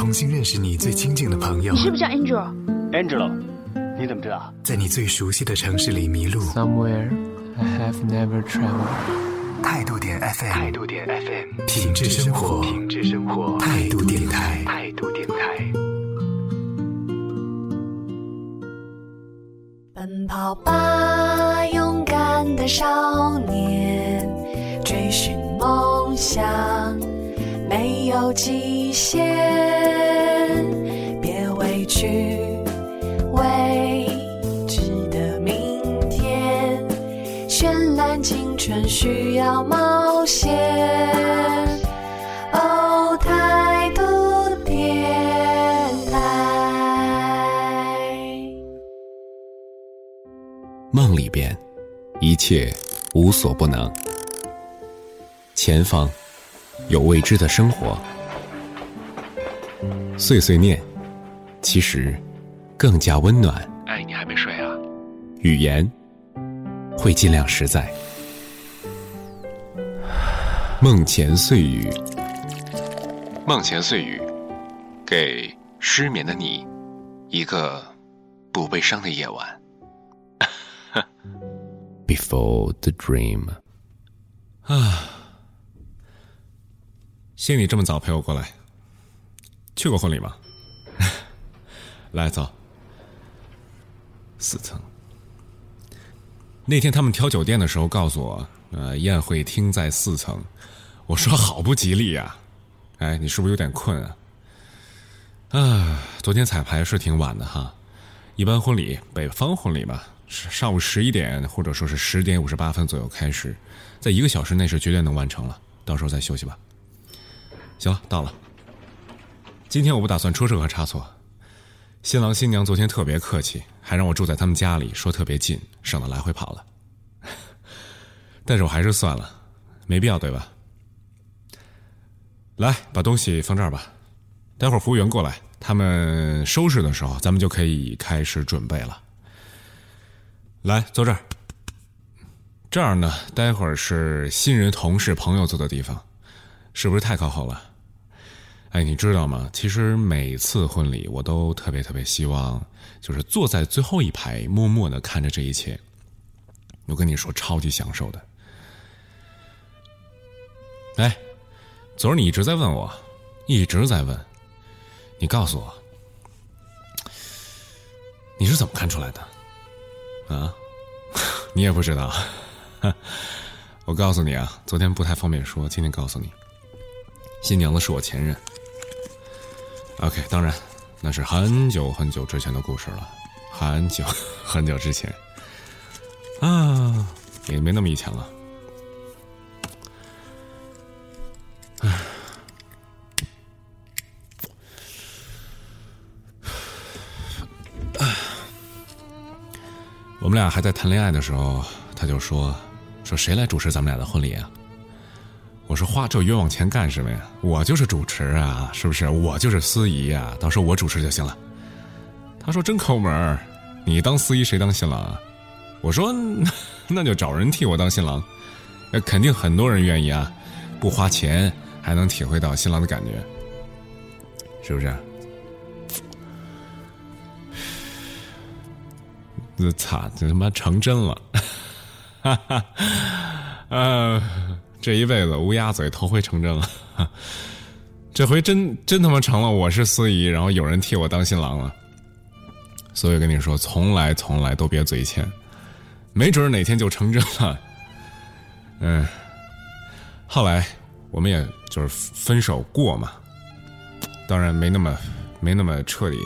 重新认识你最亲近的朋友。你是不是叫 Angel？Angelo，你怎么知道？在你最熟悉的城市里迷路。Somewhere I have never traveled。态度点 FM，态度点 FM，品质生活，品质生活，态度电台，态度电台。奔跑吧，勇敢的少年，追寻梦想。没有极限，别畏惧未知的明天。绚烂青春需要冒险。哦，态度电台。梦里边，一切无所不能。前方。有未知的生活，碎碎念，其实更加温暖。哎，你还没睡啊？语言会尽量实在。梦前碎语，梦前碎语，给失眠的你一个不悲伤的夜晚。Before the dream，啊。谢你这么早陪我过来。去过婚礼吗？来，走。四层。那天他们挑酒店的时候告诉我，呃，宴会厅在四层。我说好不吉利呀。哎，你是不是有点困啊？啊，昨天彩排是挺晚的哈。一般婚礼，北方婚礼吧，是上午十一点或者说是十点五十八分左右开始，在一个小时内是绝对能完成了。到时候再休息吧。行了，到了。今天我不打算出任何差错。新郎新娘昨天特别客气，还让我住在他们家里，说特别近，省得来回跑了。但是我还是算了，没必要，对吧？来，把东西放这儿吧。待会儿服务员过来，他们收拾的时候，咱们就可以开始准备了。来，坐这儿。这儿呢，待会儿是新人同事朋友坐的地方，是不是太靠后了？哎，你知道吗？其实每次婚礼，我都特别特别希望，就是坐在最后一排，默默的看着这一切。我跟你说，超级享受的。哎，昨儿你一直在问我，一直在问，你告诉我，你是怎么看出来的？啊？你也不知道？我告诉你啊，昨天不太方便说，今天告诉你，新娘子是我前任。OK，当然，那是很久很久之前的故事了，很久很久之前，啊，也没那么以前了。唉，我们俩还在谈恋爱的时候，他就说：“说谁来主持咱们俩的婚礼啊？”我说花这冤枉钱干什么呀？我就是主持啊，是不是？我就是司仪呀，到时候我主持就行了。他说真抠门你当司仪谁当新郎啊？我说那就找人替我当新郎，那肯定很多人愿意啊，不花钱还能体会到新郎的感觉，是不是？这操，这他妈成真了，哈哈，呃。这一辈子乌鸦嘴，头回成真了。这回真真他妈成了，我是司仪，然后有人替我当新郎了。所以跟你说，从来从来都别嘴欠，没准哪天就成真了。嗯，后来我们也就是分手过嘛，当然没那么没那么彻底。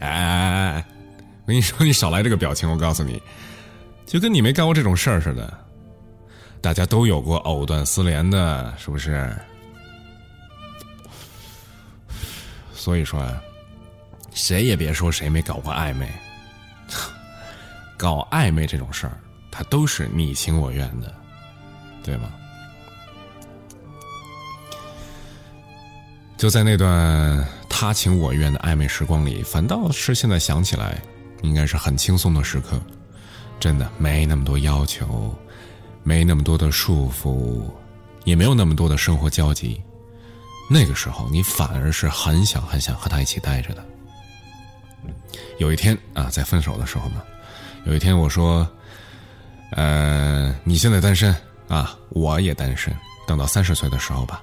哎哎哎哎，我跟你说，你少来这个表情，我告诉你，就跟你没干过这种事儿似的。大家都有过藕断丝连的，是不是？所以说啊，谁也别说谁没搞过暧昧。搞暧昧这种事儿，它都是你情我愿的，对吗？就在那段他情我愿的暧昧时光里，反倒是现在想起来，应该是很轻松的时刻，真的没那么多要求。没那么多的束缚，也没有那么多的生活交集，那个时候你反而是很想很想和他一起待着的。有一天啊，在分手的时候呢，有一天我说：“呃，你现在单身啊，我也单身，等到三十岁的时候吧。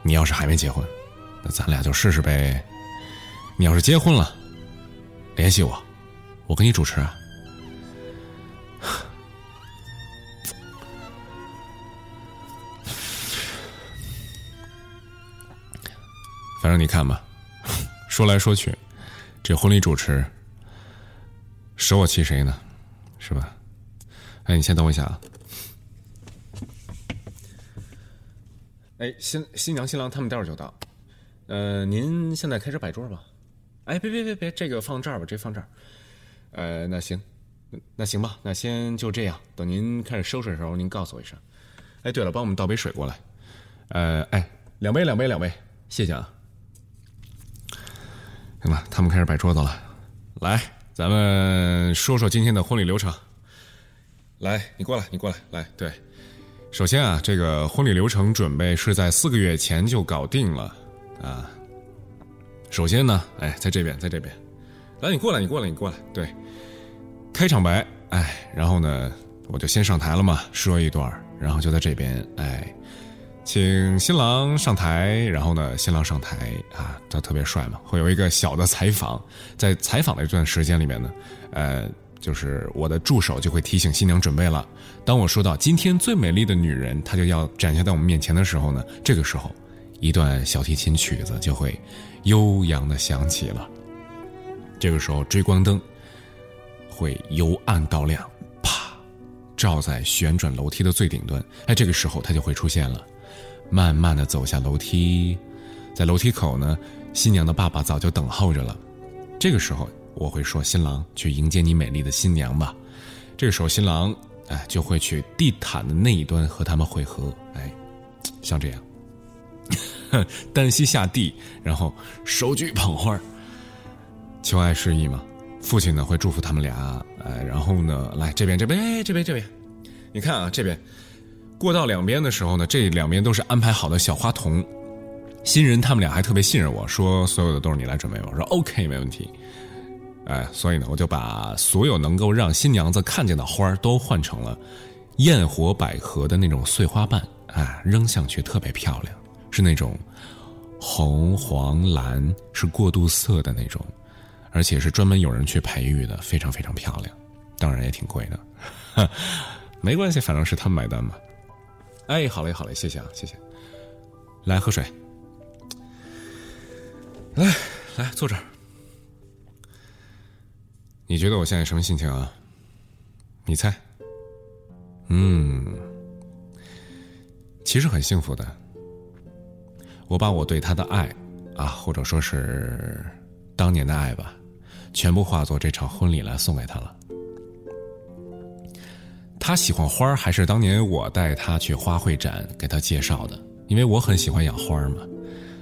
你要是还没结婚，那咱俩就试试呗。你要是结婚了，联系我，我给你主持啊。”反正你看吧，说来说去，这婚礼主持，舍我其谁呢？是吧？哎，你先等我一下啊。哎，新新娘新郎他们待会儿就到，呃，您现在开始摆桌吧。哎，别别别别，这个放这儿吧，这放这儿。呃，那行，那行吧，那先就这样。等您开始收拾的时候，您告诉我一声。哎，对了，帮我们倒杯水过来。呃，哎，两杯两杯两杯，谢谢啊。行吧，他们开始摆桌子了。来，咱们说说今天的婚礼流程。来，你过来，你过来，来，对。首先啊，这个婚礼流程准备是在四个月前就搞定了啊。首先呢，哎，在这边，在这边。来，你过来，你过来，你过来。对，开场白，哎，然后呢，我就先上台了嘛，说一段，然后就在这边，哎。请新郎上台，然后呢，新郎上台啊，他特别帅嘛，会有一个小的采访。在采访的一段时间里面呢，呃，就是我的助手就会提醒新娘准备了。当我说到今天最美丽的女人，她就要展现在我们面前的时候呢，这个时候，一段小提琴曲子就会悠扬的响起了。这个时候，追光灯会由暗到亮，啪，照在旋转楼梯的最顶端。哎，这个时候它就会出现了。慢慢的走下楼梯，在楼梯口呢，新娘的爸爸早就等候着了。这个时候，我会说：“新郎，去迎接你美丽的新娘吧。”这个时候，新郎哎就会去地毯的那一端和他们会合。哎，像这样，单膝下地，然后手举捧花，求爱示意嘛。父亲呢会祝福他们俩，哎，然后呢来这边这边哎这边这边，你看啊这边。过道两边的时候呢，这两边都是安排好的小花童。新人他们俩还特别信任我，说所有的都是你来准备。我说 OK，没问题。哎，所以呢，我就把所有能够让新娘子看见的花都换成了焰火百合的那种碎花瓣，哎，扔上去特别漂亮，是那种红、黄、蓝，是过渡色的那种，而且是专门有人去培育的，非常非常漂亮，当然也挺贵的，没关系，反正是他们买单嘛。哎，好嘞，好嘞，谢谢啊，谢谢。来喝水。来，来坐这儿。你觉得我现在什么心情啊？你猜？嗯，其实很幸福的。我把我对他的爱，啊，或者说是当年的爱吧，全部化作这场婚礼来送给他了。他喜欢花还是当年我带他去花卉展给他介绍的？因为我很喜欢养花嘛，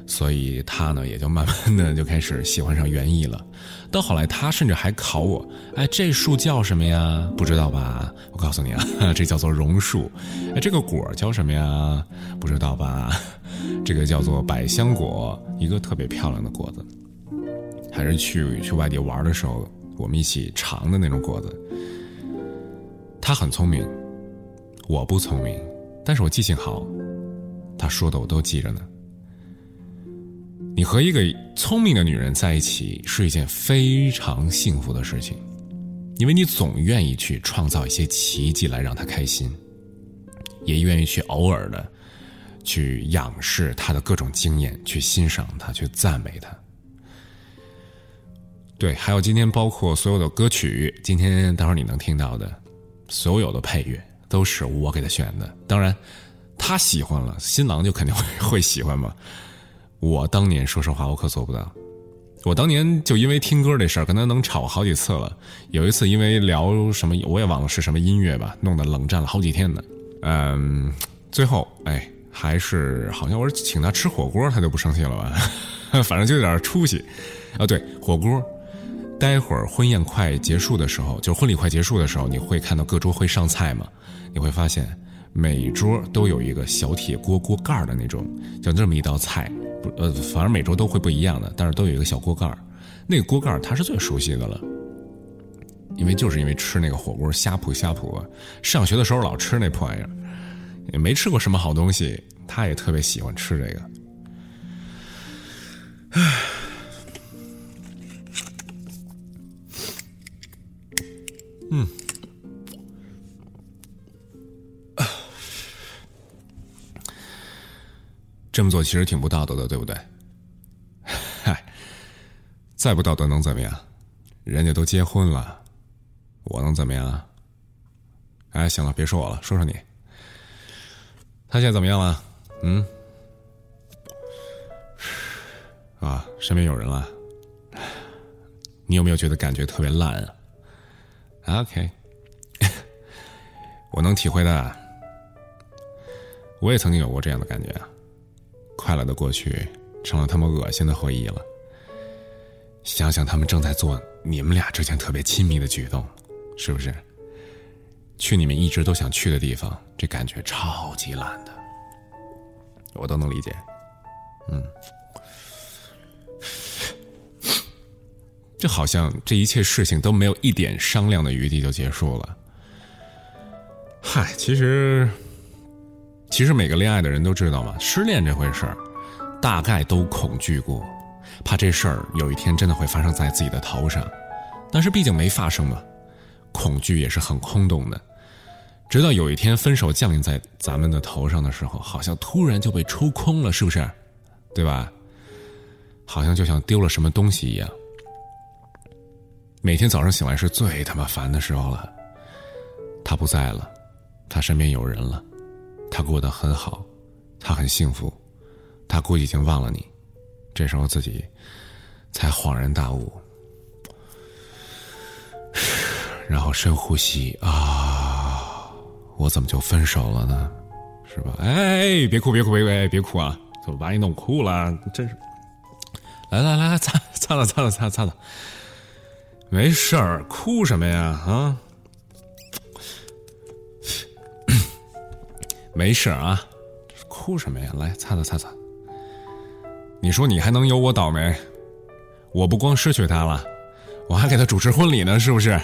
所以他呢也就慢慢的就开始喜欢上园艺了。到后来，他甚至还考我：“哎，这树叫什么呀？不知道吧？我告诉你啊，这叫做榕树。哎，这个果叫什么呀？不知道吧？这个叫做百香果，一个特别漂亮的果子。还是去去外地玩的时候，我们一起尝的那种果子。”他很聪明，我不聪明，但是我记性好，他说的我都记着呢。你和一个聪明的女人在一起是一件非常幸福的事情，因为你总愿意去创造一些奇迹来让她开心，也愿意去偶尔的去仰视她的各种经验，去欣赏她，去赞美她。对，还有今天包括所有的歌曲，今天待会儿你能听到的。所有的配乐都是我给他选的，当然，他喜欢了，新郎就肯定会 会喜欢嘛。我当年说实话，我可做不到。我当年就因为听歌这事儿跟他能吵好几次了。有一次因为聊什么，我也忘了是什么音乐吧，弄得冷战了好几天呢。嗯，最后哎，还是好像我是请他吃火锅，他就不生气了吧？反正就有点出息。啊，对，火锅。待会儿婚宴快结束的时候，就婚礼快结束的时候，你会看到各桌会上菜嘛？你会发现每桌都有一个小铁锅锅盖的那种，就这么一道菜，不呃，反正每桌都会不一样的，但是都有一个小锅盖。那个锅盖儿他是最熟悉的了，因为就是因为吃那个火锅呷哺呷哺，上学的时候老吃那破玩意儿，也没吃过什么好东西，他也特别喜欢吃这个。唉，嗯。这么做其实挺不道德的，对不对？嗨，再不道德能怎么样？人家都结婚了，我能怎么样啊？哎，行了，别说我了，说说你。他现在怎么样了？嗯？啊，身边有人了。你有没有觉得感觉特别烂啊？OK，我能体会的。我也曾经有过这样的感觉啊。快乐的过去成了他们恶心的回忆了。想想他们正在做你们俩之前特别亲密的举动，是不是？去你们一直都想去的地方，这感觉超级烂的，我都能理解。嗯，这好像这一切事情都没有一点商量的余地就结束了。嗨，其实。其实每个恋爱的人都知道嘛，失恋这回事儿，大概都恐惧过，怕这事儿有一天真的会发生在自己的头上。但是毕竟没发生嘛，恐惧也是很空洞的。直到有一天分手降临在咱们的头上的时候，好像突然就被抽空了，是不是？对吧？好像就像丢了什么东西一样。每天早上醒来是最他妈烦的时候了。他不在了，他身边有人了。他过得很好，他很幸福，他估计已经忘了你，这时候自己才恍然大悟，然后深呼吸啊，我怎么就分手了呢？是吧？哎，别哭，别哭，别哭，别哭啊！怎么把你弄哭了？真是，来来来来，擦擦了，擦了，擦擦了，没事儿，哭什么呀？啊？没事儿啊，哭什么呀？来擦擦擦擦。你说你还能有我倒霉？我不光失去他了，我还给他主持婚礼呢，是不是？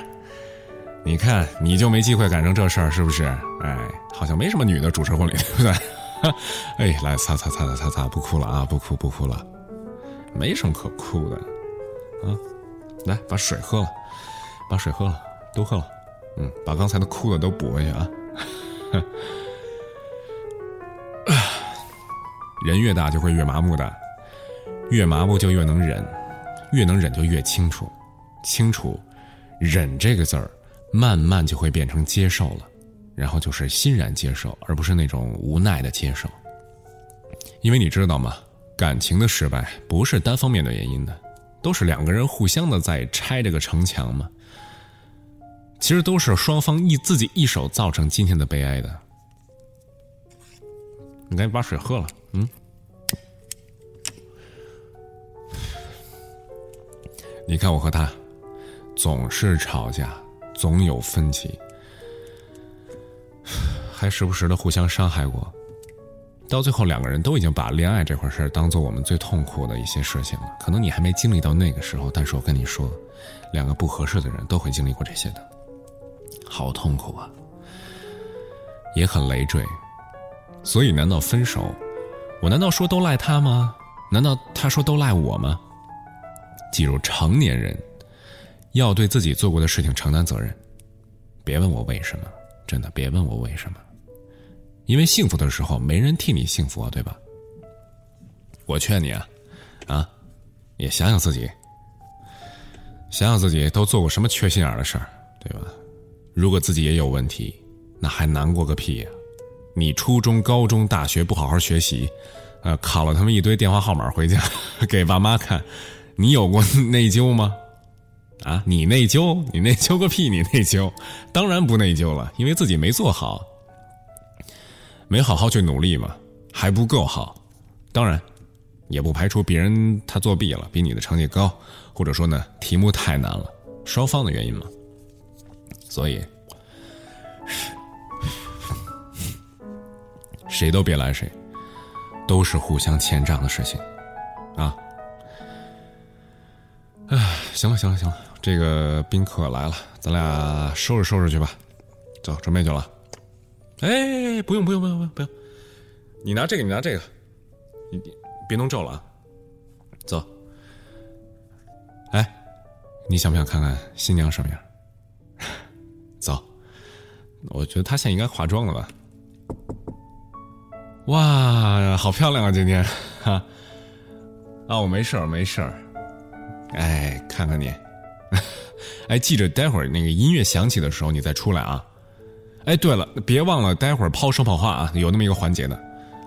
你看你就没机会赶上这事儿，是不是？哎，好像没什么女的主持婚礼，对不对？哎，来擦擦擦擦擦擦，不哭了啊，不哭不哭了，没什么可哭的，啊，来把水喝了，把水喝了，都喝了，嗯，把刚才的哭的都补回去啊。人越大就会越麻木的，越麻木就越能忍，越能忍就越清楚，清楚，忍这个字儿，慢慢就会变成接受了，然后就是欣然接受，而不是那种无奈的接受。因为你知道吗？感情的失败不是单方面的原因的，都是两个人互相的在拆这个城墙嘛。其实都是双方一自己一手造成今天的悲哀的。你赶紧把水喝了，嗯。你看我和他，总是吵架，总有分歧，还时不时的互相伤害过。到最后，两个人都已经把恋爱这块事儿当做我们最痛苦的一些事情了。可能你还没经历到那个时候，但是我跟你说，两个不合适的人都会经历过这些的，好痛苦啊，也很累赘。所以，难道分手？我难道说都赖他吗？难道他说都赖我吗？记住，成年人要对自己做过的事情承担责任。别问我为什么，真的别问我为什么，因为幸福的时候没人替你幸福啊，对吧？我劝你啊，啊，也想想自己，想想自己都做过什么缺心眼的事儿，对吧？如果自己也有问题，那还难过个屁呀！你初中、高中、大学不好好学习，呃，考了他们一堆电话号码回家 给爸妈看，你有过内疚吗？啊，你内疚？你内疚个屁！你内疚？当然不内疚了，因为自己没做好，没好好去努力嘛，还不够好。当然，也不排除别人他作弊了，比你的成绩高，或者说呢题目太难了，双方的原因嘛。所以。谁都别赖谁，都是互相欠账的事情，啊。哎，行了行了行了，这个宾客来了，咱俩收拾收拾去吧。走，准备去了。哎，不用不用不用不用不用，你拿这个，你拿这个，你别弄皱了啊。走。哎，你想不想看看新娘什么样？走，我觉得她现在应该化妆了吧。哇，好漂亮啊！今天，哈，啊，我没事儿，没事儿。哎，看看你，哎，记着，待会儿那个音乐响起的时候，你再出来啊。哎，对了，别忘了待会儿抛生跑话啊，有那么一个环节的，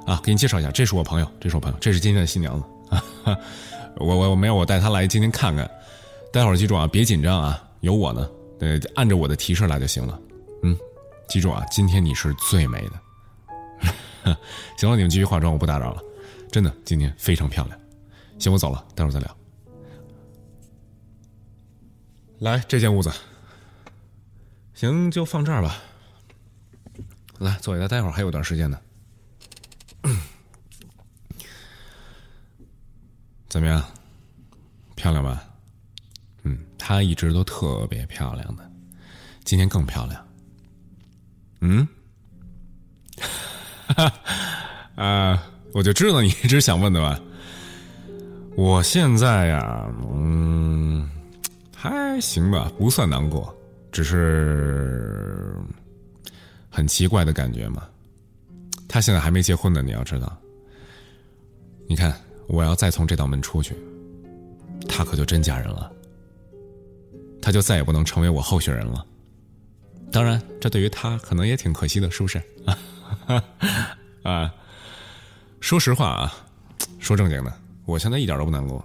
啊，给你介绍一下，这是我朋友，这是我朋友，这是今天的新娘子啊。我我我没有，我带她来今天看看。待会儿记住啊，别紧张啊，有我呢，呃，按着我的提示来就行了。嗯，记住啊，今天你是最美的。行了，你们继续化妆，我不打扰了。真的，今天非常漂亮。行，我走了，待会儿再聊。来，这间屋子。行，就放这儿吧。来，坐下来，待会儿还有段时间呢。怎么样？漂亮吧？嗯，她一直都特别漂亮的，今天更漂亮。嗯。啊，我就知道你一直想问的吧。我现在呀，嗯，还行吧，不算难过，只是很奇怪的感觉嘛。他现在还没结婚呢，你要知道。你看，我要再从这道门出去，他可就真嫁人了，他就再也不能成为我候选人了。当然，这对于他可能也挺可惜的，是不是？啊。啊，说实话啊，说正经的，我现在一点都不难过，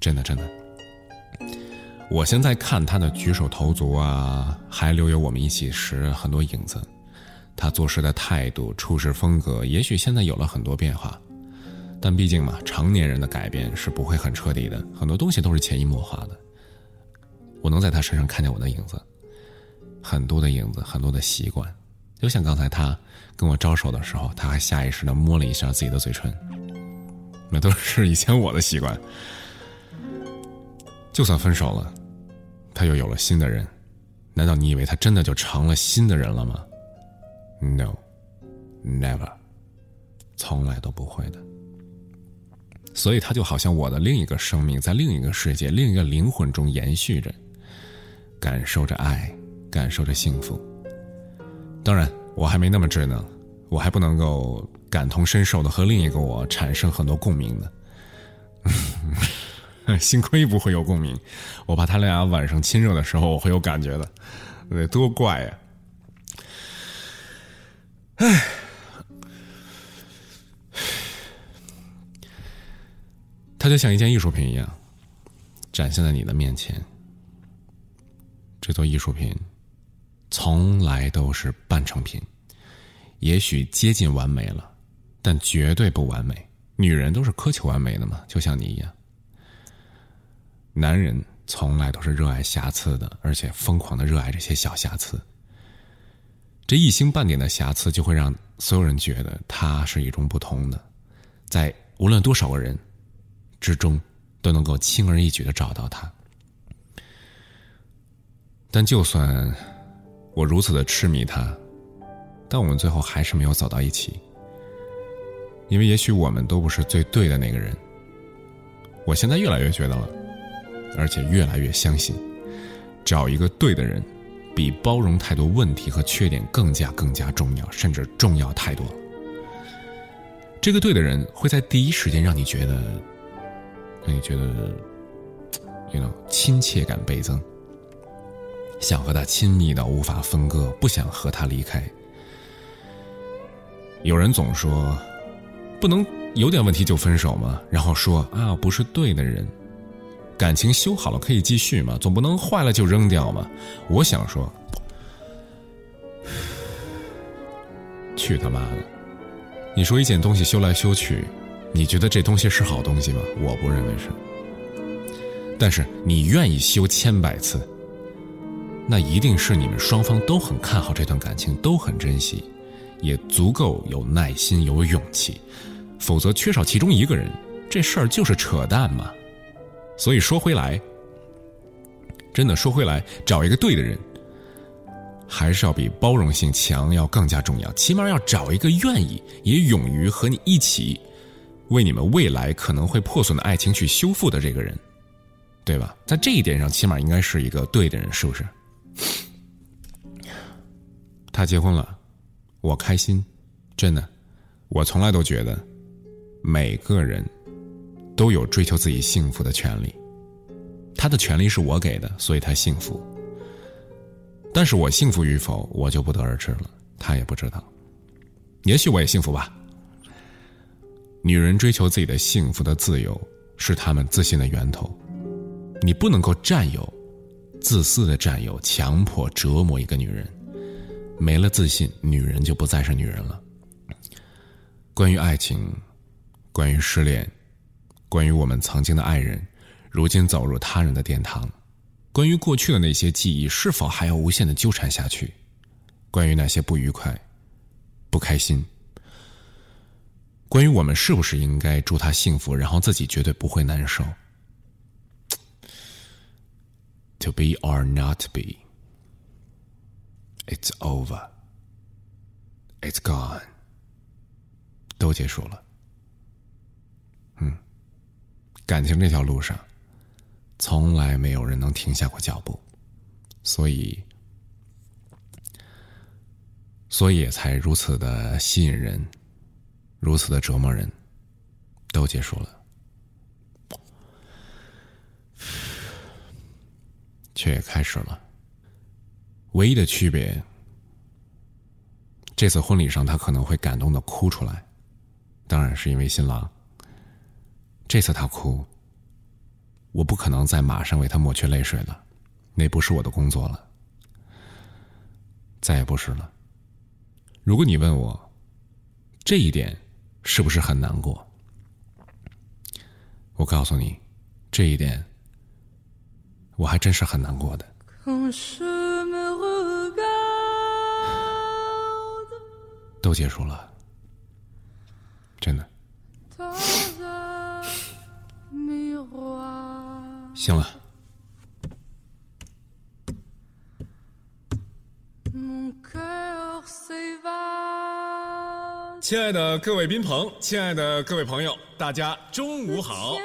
真的真的。我现在看他的举手投足啊，还留有我们一起时很多影子。他做事的态度、处事风格，也许现在有了很多变化，但毕竟嘛，成年人的改变是不会很彻底的，很多东西都是潜移默化的。我能在他身上看见我的影子，很多的影子，很多的习惯。就像刚才他跟我招手的时候，他还下意识的摸了一下自己的嘴唇，那都是以前我的习惯。就算分手了，他又有了新的人，难道你以为他真的就成了新的人了吗？No，never，从来都不会的。所以他就好像我的另一个生命，在另一个世界、另一个灵魂中延续着，感受着爱，感受着幸福。当然，我还没那么智能，我还不能够感同身受的和另一个我产生很多共鸣的。幸亏不会有共鸣，我怕他俩晚上亲热的时候我会有感觉的，得多怪呀！唉，它就像一件艺术品一样，展现在你的面前。这座艺术品。从来都是半成品，也许接近完美了，但绝对不完美。女人都是苛求完美的嘛，就像你一样。男人从来都是热爱瑕疵的，而且疯狂的热爱这些小瑕疵。这一星半点的瑕疵，就会让所有人觉得他是与众不同的，在无论多少个人之中，都能够轻而易举的找到他。但就算。我如此的痴迷他，但我们最后还是没有走到一起，因为也许我们都不是最对的那个人。我现在越来越觉得了，而且越来越相信，找一个对的人，比包容太多问题和缺点更加更加重要，甚至重要太多。这个对的人会在第一时间让你觉得，让你觉得，you know，亲切感倍增。想和他亲密到无法分割，不想和他离开。有人总说，不能有点问题就分手吗？然后说啊，不是对的人，感情修好了可以继续吗？总不能坏了就扔掉吗？我想说，去他妈的！你说一件东西修来修去，你觉得这东西是好东西吗？我不认为是。但是你愿意修千百次？那一定是你们双方都很看好这段感情，都很珍惜，也足够有耐心、有勇气。否则，缺少其中一个人，这事儿就是扯淡嘛。所以说回来，真的说回来，找一个对的人，还是要比包容性强要更加重要。起码要找一个愿意也勇于和你一起，为你们未来可能会破损的爱情去修复的这个人，对吧？在这一点上，起码应该是一个对的人，是不是？他结婚了，我开心，真的。我从来都觉得，每个人都有追求自己幸福的权利。他的权利是我给的，所以他幸福。但是我幸福与否，我就不得而知了。他也不知道。也许我也幸福吧。女人追求自己的幸福的自由，是她们自信的源头。你不能够占有、自私的占有、强迫折磨一个女人。没了自信，女人就不再是女人了。关于爱情，关于失恋，关于我们曾经的爱人，如今走入他人的殿堂，关于过去的那些记忆，是否还要无限的纠缠下去？关于那些不愉快、不开心，关于我们是不是应该祝他幸福，然后自己绝对不会难受？To be or not to be。It's over. It's gone. 都结束了。嗯，感情这条路上，从来没有人能停下过脚步，所以，所以才如此的吸引人，如此的折磨人。都结束了，却也开始了。唯一的区别，这次婚礼上他可能会感动的哭出来，当然是因为新郎。这次他哭，我不可能再马上为他抹去泪水了，那不是我的工作了，再也不是了。如果你问我，这一点是不是很难过？我告诉你，这一点，我还真是很难过的。都结束了，真的。行了。亲爱的各位宾朋，亲爱的各位朋友，大家中午好！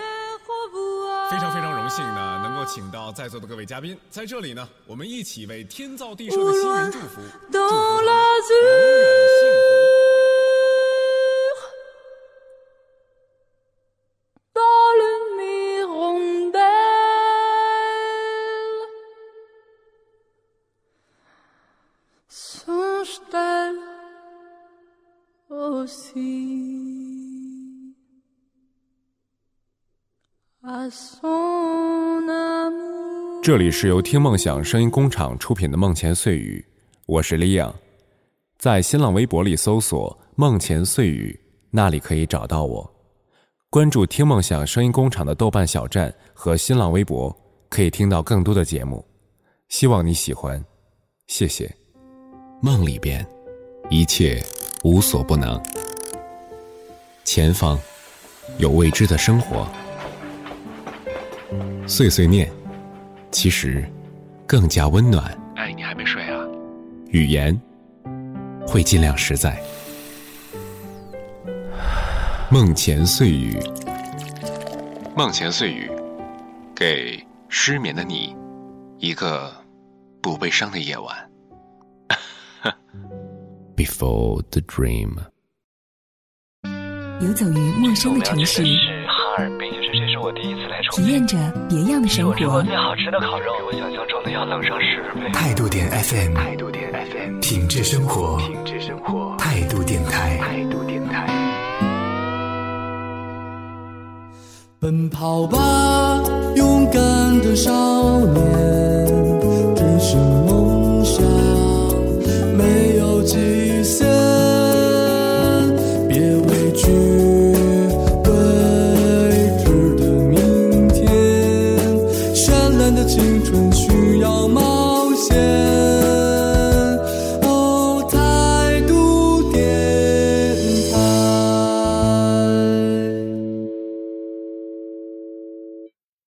非常非常荣幸呢，能够请到在座的各位嘉宾，在这里呢，我们一起为天造地设的新人祝福，祝福他们这里是由听梦想声音工厂出品的《梦前碎语》，我是李阳，在新浪微博里搜索“梦前碎语”，那里可以找到我。关注听梦想声音工厂的豆瓣小站和新浪微博，可以听到更多的节目。希望你喜欢，谢谢。梦里边，一切无所不能。前方，有未知的生活。碎碎念，其实更加温暖。哎，你还没睡啊？语言会尽量实在。梦前碎语，梦前碎语，给失眠的你一个不悲伤的夜晚。Before the dream。游走于陌生的城市，是哈尔滨，我第一次来重体验着别样的生我吃过活。最好吃的烤肉，比我想象中的要冷上十倍。态度点 FM，态度点 FM，品质生活，品质生活，态度电台。态度电台。奔跑吧，勇敢的少年，追寻梦想，没有极